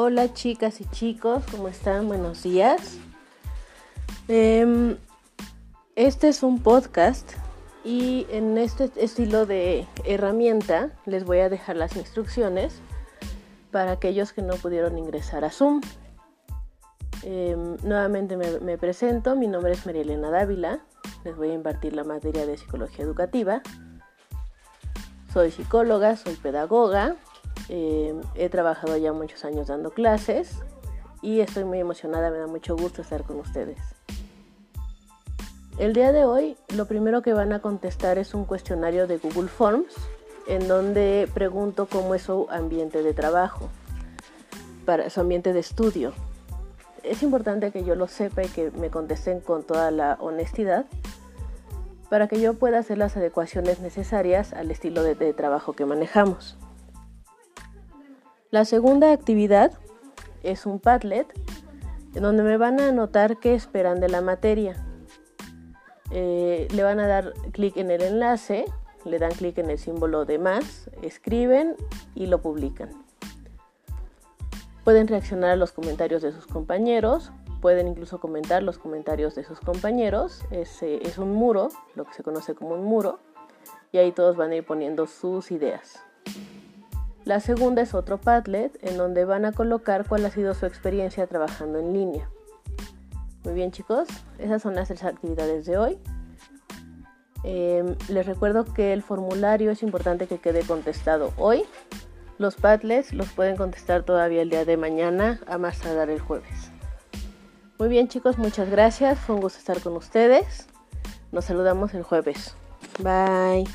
Hola chicas y chicos, ¿cómo están? Buenos días. Em, este es un podcast y en este estilo de herramienta les voy a dejar las instrucciones para aquellos que no pudieron ingresar a Zoom. Em, nuevamente me, me presento, mi nombre es María Elena Dávila, les voy a impartir la materia de psicología educativa. Soy psicóloga, soy pedagoga, eh, he trabajado ya muchos años dando clases y estoy muy emocionada, me da mucho gusto estar con ustedes. El día de hoy lo primero que van a contestar es un cuestionario de Google Forms en donde pregunto cómo es su ambiente de trabajo, para su ambiente de estudio. Es importante que yo lo sepa y que me contesten con toda la honestidad para que yo pueda hacer las adecuaciones necesarias al estilo de, de trabajo que manejamos. La segunda actividad es un Padlet, en donde me van a anotar qué esperan de la materia. Eh, le van a dar clic en el enlace, le dan clic en el símbolo de más, escriben y lo publican. Pueden reaccionar a los comentarios de sus compañeros, pueden incluso comentar los comentarios de sus compañeros. Es, es un muro, lo que se conoce como un muro, y ahí todos van a ir poniendo sus ideas. La segunda es otro Padlet en donde van a colocar cuál ha sido su experiencia trabajando en línea. Muy bien chicos, esas son las tres actividades de hoy. Em, les recuerdo que el formulario es importante que quede contestado hoy. Los Padlets los pueden contestar todavía el día de mañana, a más tardar el jueves. Muy bien chicos, muchas gracias. Fue un gusto estar con ustedes. Nos saludamos el jueves. Bye.